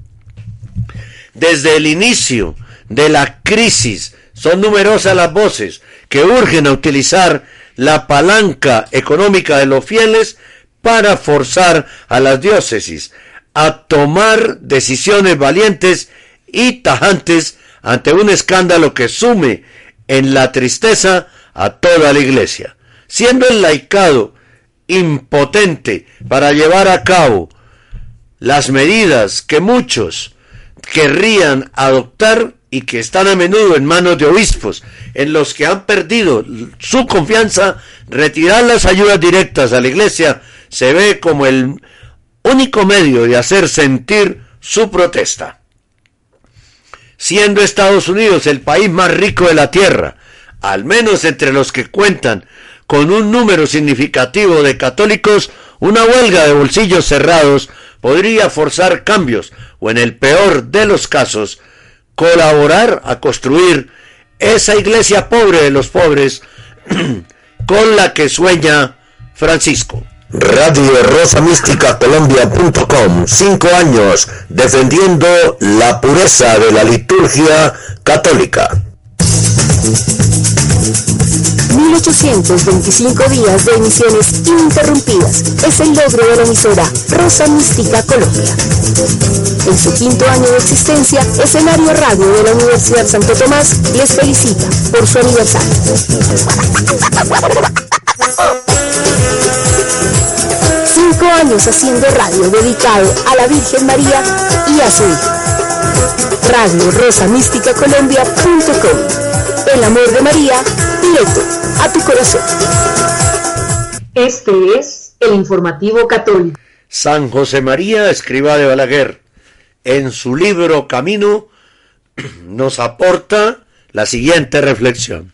Desde el inicio de la crisis son numerosas las voces que urgen a utilizar la palanca económica de los fieles para forzar a las diócesis a tomar decisiones valientes y tajantes ante un escándalo que sume en la tristeza a toda la iglesia, siendo el laicado impotente para llevar a cabo las medidas que muchos querrían adoptar y que están a menudo en manos de obispos, en los que han perdido su confianza, retirar las ayudas directas a la iglesia se ve como el único medio de hacer sentir su protesta. Siendo Estados Unidos el país más rico de la tierra, al menos entre los que cuentan con un número significativo de católicos, una huelga de bolsillos cerrados podría forzar cambios o en el peor de los casos colaborar a construir esa iglesia pobre de los pobres [clears throat] con la que sueña Francisco. Radio Rosa Mística Colombia.com, cinco años defendiendo la pureza de la liturgia católica. 1825 días de emisiones ininterrumpidas es el logro de la emisora Rosa Mística Colombia. En su quinto año de existencia, Escenario Radio de la Universidad Santo Tomás les felicita por su aniversario. Años haciendo radio dedicado a la Virgen María y a su hijo. Radio Rosa Mística Colombia.com. El amor de María directo a tu corazón. Este es el informativo católico. San José María, escriba de Balaguer, en su libro Camino, [clears throat] nos aporta la siguiente reflexión.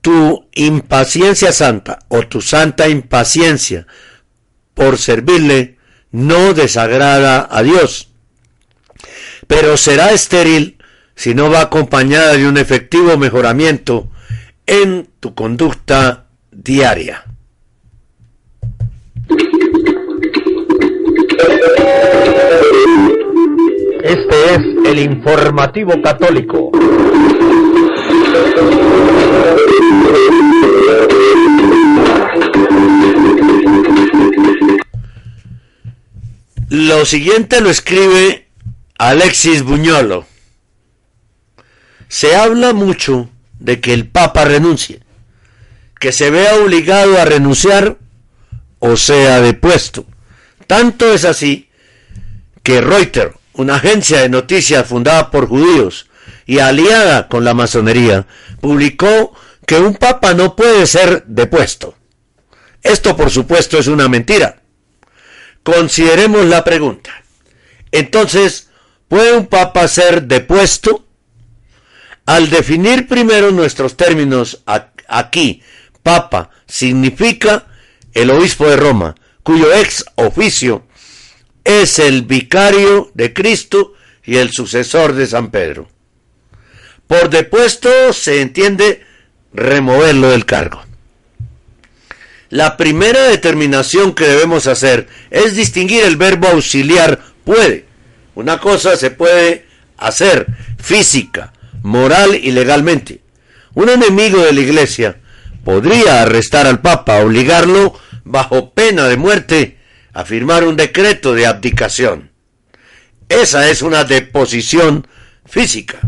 Tu impaciencia santa o tu santa impaciencia por servirle no desagrada a Dios, pero será estéril si no va acompañada de un efectivo mejoramiento en tu conducta diaria. Este es el informativo católico. Lo siguiente lo escribe Alexis Buñolo. Se habla mucho de que el Papa renuncie, que se vea obligado a renunciar o sea depuesto. Tanto es así que Reuters, una agencia de noticias fundada por judíos y aliada con la masonería, publicó que un papa no puede ser depuesto. Esto por supuesto es una mentira. Consideremos la pregunta. Entonces, ¿puede un papa ser depuesto? Al definir primero nuestros términos aquí, papa significa el obispo de Roma, cuyo ex oficio es el vicario de Cristo y el sucesor de San Pedro. Por depuesto se entiende removerlo del cargo. La primera determinación que debemos hacer es distinguir el verbo auxiliar puede. Una cosa se puede hacer física, moral y legalmente. Un enemigo de la iglesia podría arrestar al Papa, obligarlo bajo pena de muerte a firmar un decreto de abdicación. Esa es una deposición física.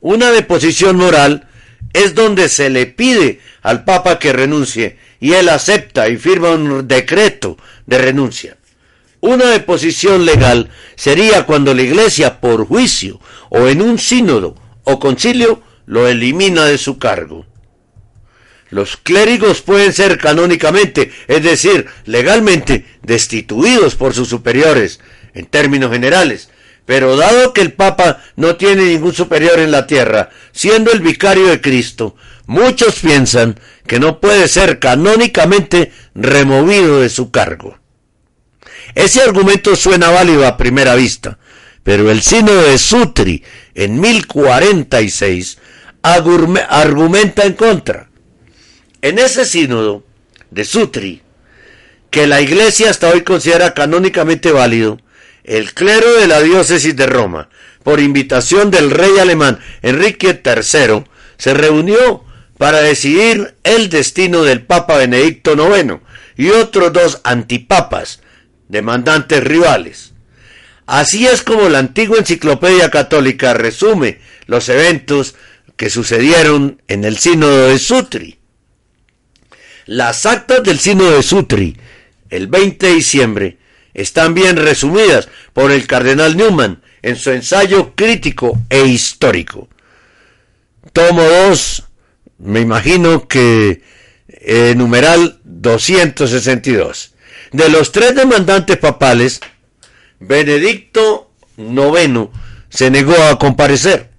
Una deposición moral es donde se le pide al Papa que renuncie y él acepta y firma un decreto de renuncia. Una deposición legal sería cuando la Iglesia por juicio o en un sínodo o concilio lo elimina de su cargo. Los clérigos pueden ser canónicamente, es decir, legalmente, destituidos por sus superiores, en términos generales, pero dado que el Papa no tiene ningún superior en la tierra, siendo el vicario de Cristo, muchos piensan que no puede ser canónicamente removido de su cargo. Ese argumento suena válido a primera vista, pero el sínodo de Sutri en 1046 argumenta en contra. En ese sínodo de Sutri, que la Iglesia hasta hoy considera canónicamente válido, el clero de la diócesis de Roma, por invitación del rey alemán Enrique III, se reunió para decidir el destino del Papa Benedicto IX y otros dos antipapas, demandantes rivales. Así es como la antigua enciclopedia católica resume los eventos que sucedieron en el sínodo de Sutri. Las actas del sínodo de Sutri, el 20 de diciembre, están bien resumidas por el cardenal Newman en su ensayo crítico e histórico. Tomo 2, me imagino que eh, numeral 262. De los tres demandantes papales, Benedicto IX se negó a comparecer.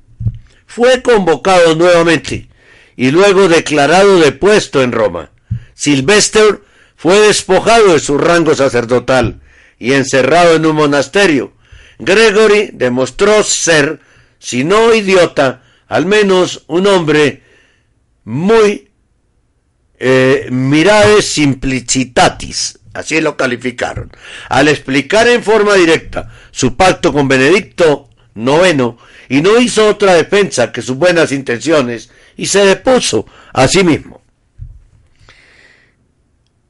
Fue convocado nuevamente y luego declarado depuesto en Roma. Sylvester fue despojado de su rango sacerdotal y encerrado en un monasterio. Gregory demostró ser, si no idiota, al menos un hombre muy eh, simplicitatis, así lo calificaron, al explicar en forma directa su pacto con Benedicto IX y no hizo otra defensa que sus buenas intenciones y se depuso a sí mismo.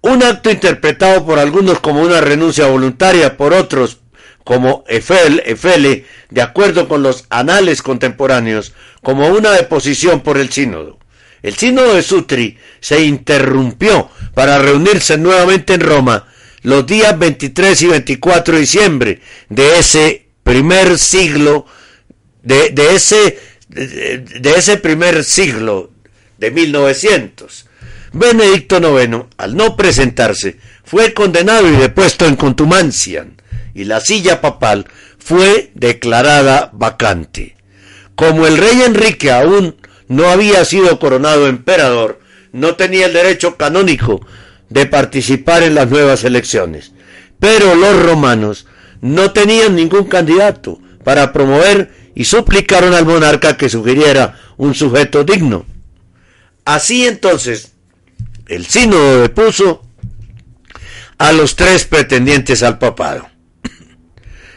Un acto interpretado por algunos como una renuncia voluntaria, por otros como Efel, Efele, de acuerdo con los anales contemporáneos, como una deposición por el sínodo. El sínodo de Sutri se interrumpió para reunirse nuevamente en Roma los días 23 y 24 de diciembre de ese primer siglo, de, ese, de ese primer siglo de 1900 Benedicto IX, al no presentarse, fue condenado y depuesto en contumacia, y la silla papal fue declarada vacante. Como el rey Enrique aún no había sido coronado emperador, no tenía el derecho canónico de participar en las nuevas elecciones. Pero los romanos no tenían ningún candidato para promover y suplicaron al monarca que sugiriera un sujeto digno. Así entonces, el sínodo depuso a los tres pretendientes al papado.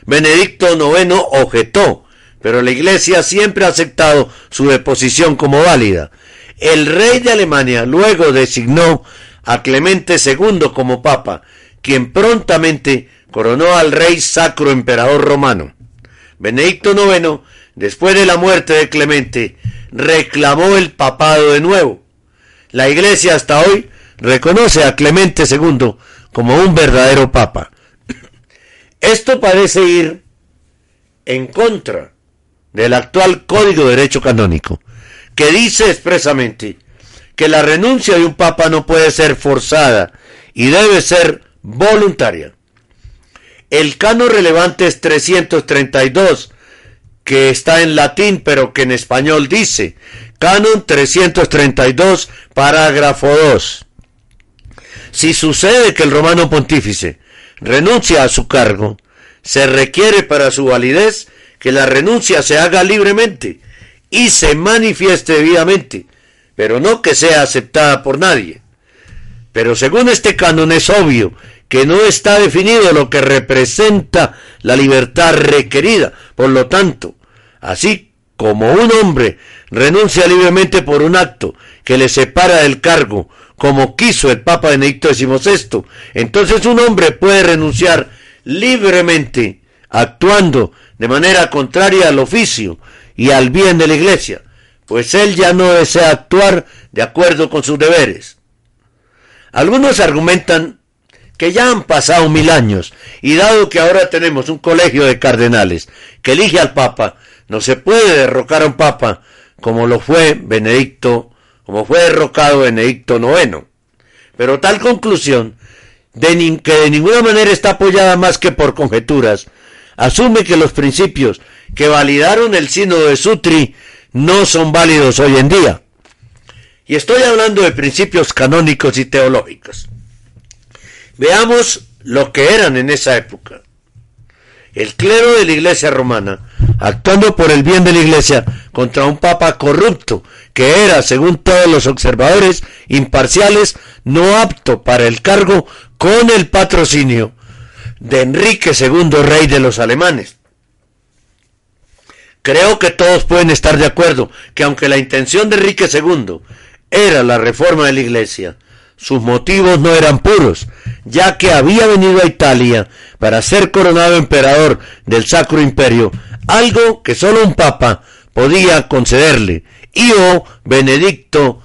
Benedicto IX objetó, pero la Iglesia siempre ha aceptado su deposición como válida. El rey de Alemania luego designó a Clemente II como papa, quien prontamente coronó al rey sacro emperador romano. Benedicto IX, después de la muerte de Clemente, reclamó el papado de nuevo La Iglesia hasta hoy reconoce a Clemente II como un verdadero papa. [clears throat] Esto parece ir en contra del actual Código de Derecho Canónico, que dice expresamente que la renuncia de un papa no puede ser forzada y debe ser voluntaria. El cano relevante es 332, que está en latín, pero que en español dice, canon 332, parágrafo 2. Si sucede que el romano pontífice renuncia a su cargo, se requiere para su validez que la renuncia se haga libremente y se manifieste debidamente, pero no que sea aceptada por nadie. Pero según este canon es obvio que no está definido lo que representa la libertad requerida. Por lo tanto, así como un hombre renuncia libremente por un acto que le separa del cargo, como quiso el Papa Benedicto XVI, entonces un hombre puede renunciar libremente, actuando de manera contraria al oficio y al bien de la Iglesia, pues él ya no desea actuar de acuerdo con sus deberes. Algunos argumentan que ya han pasado mil años, y dado que ahora tenemos un colegio de cardenales que elige al Papa, no se puede derrocar a un Papa como lo fue Benedicto, como fue derrocado Benedicto IX. Pero tal conclusión, de que de ninguna manera está apoyada más que por conjeturas, asume que los principios que validaron el sínodo de Sutri no son válidos hoy en día. Y estoy hablando de principios canónicos y teológicos. Veamos lo que eran en esa época. El clero de la iglesia romana, actuando por el bien de la iglesia contra un papa corrupto, que era, según todos los observadores imparciales, no apto para el cargo con el patrocinio de Enrique II, rey de los alemanes. Creo que todos pueden estar de acuerdo que aunque la intención de Enrique II era la reforma de la iglesia, sus motivos no eran puros, ya que había venido a Italia para ser coronado emperador del Sacro Imperio, algo que solo un papa podía concederle, y o Benedicto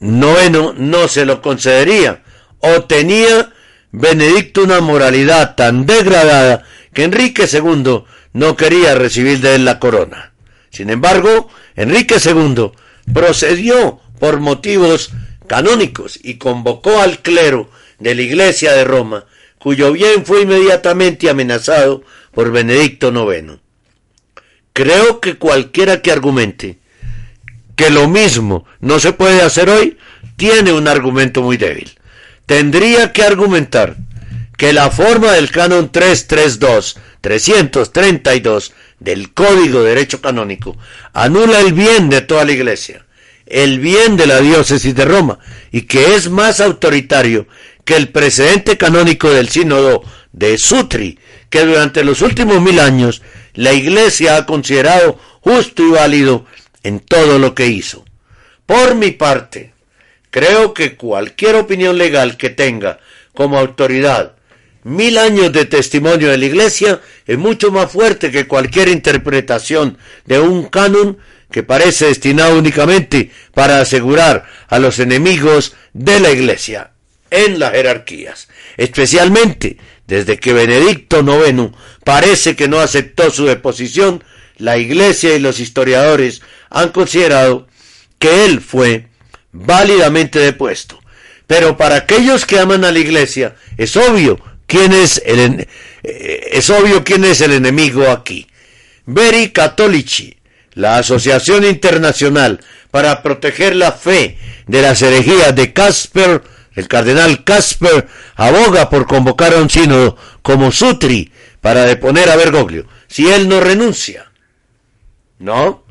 IX no se lo concedería, o tenía Benedicto una moralidad tan degradada que Enrique II no quería recibir de él la corona. Sin embargo, Enrique II procedió por motivos canónicos y convocó al clero de la Iglesia de Roma, cuyo bien fue inmediatamente amenazado por Benedicto IX. Creo que cualquiera que argumente que lo mismo no se puede hacer hoy, tiene un argumento muy débil. Tendría que argumentar que la forma del canon 332, 332 del Código de Derecho Canónico anula el bien de toda la Iglesia el bien de la diócesis de Roma y que es más autoritario que el precedente canónico del sínodo de Sutri, que durante los últimos mil años la Iglesia ha considerado justo y válido en todo lo que hizo. Por mi parte, creo que cualquier opinión legal que tenga como autoridad mil años de testimonio de la Iglesia es mucho más fuerte que cualquier interpretación de un canon que parece destinado únicamente para asegurar a los enemigos de la Iglesia en las jerarquías, especialmente desde que Benedicto IX parece que no aceptó su deposición, la Iglesia y los historiadores han considerado que él fue válidamente depuesto. Pero para aquellos que aman a la Iglesia es obvio quién es el eh, es obvio quién es el enemigo aquí. Veri Cattolici, la Asociación Internacional para proteger la fe de las herejías de Casper, el cardenal Casper, aboga por convocar a un sínodo como Sutri para deponer a Bergoglio, si él no renuncia. ¿No?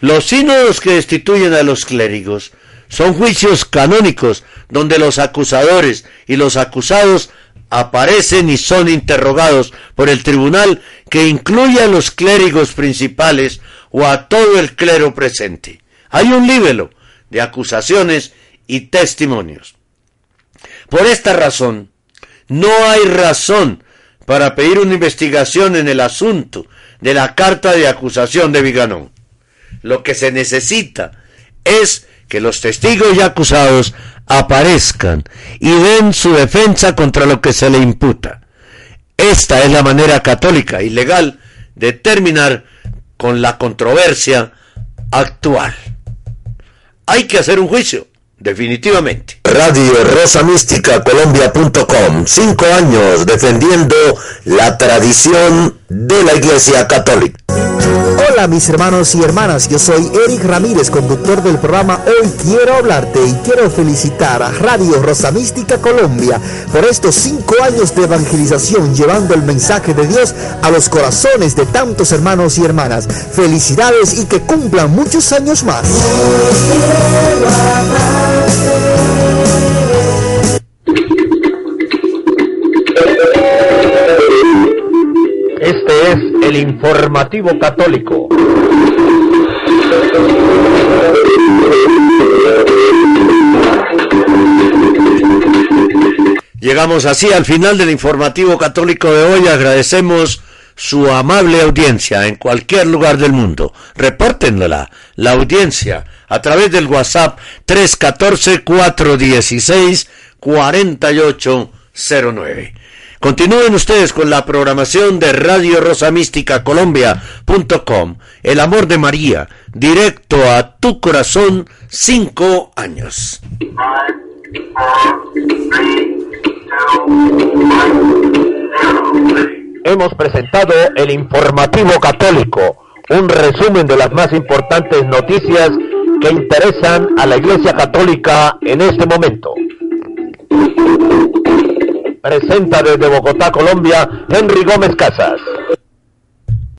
Los sínodos que destituyen a los clérigos son juicios canónicos donde los acusadores y los acusados aparecen y son interrogados por el tribunal que incluye a los clérigos principales o a todo el clero presente. Hay un libelo de acusaciones y testimonios. Por esta razón, no hay razón para pedir una investigación en el asunto de la carta de acusación de Viganón. Lo que se necesita es que los testigos y acusados aparezcan y den su defensa contra lo que se le imputa. Esta es la manera católica y legal de terminar con la controversia actual. Hay que hacer un juicio, definitivamente. Radio Rosa Mística Colombia.com. Cinco años defendiendo la tradición de la Iglesia Católica. Hola mis hermanos y hermanas, yo soy Eric Ramírez, conductor del programa Hoy Quiero Hablarte y quiero felicitar a Radio Rosa Mística Colombia por estos cinco años de evangelización llevando el mensaje de Dios a los corazones de tantos hermanos y hermanas. Felicidades y que cumplan muchos años más. Este es el informativo católico. Llegamos así al final del informativo católico de hoy. Agradecemos su amable audiencia en cualquier lugar del mundo. Repórtenla, la audiencia, a través del WhatsApp 314-416-4809. Continúen ustedes con la programación de Radio Rosa Mística Colombia.com. El amor de María, directo a tu corazón, cinco años. Hemos presentado el informativo católico, un resumen de las más importantes noticias que interesan a la Iglesia Católica en este momento. Presenta desde Bogotá, Colombia, Henry Gómez Casas.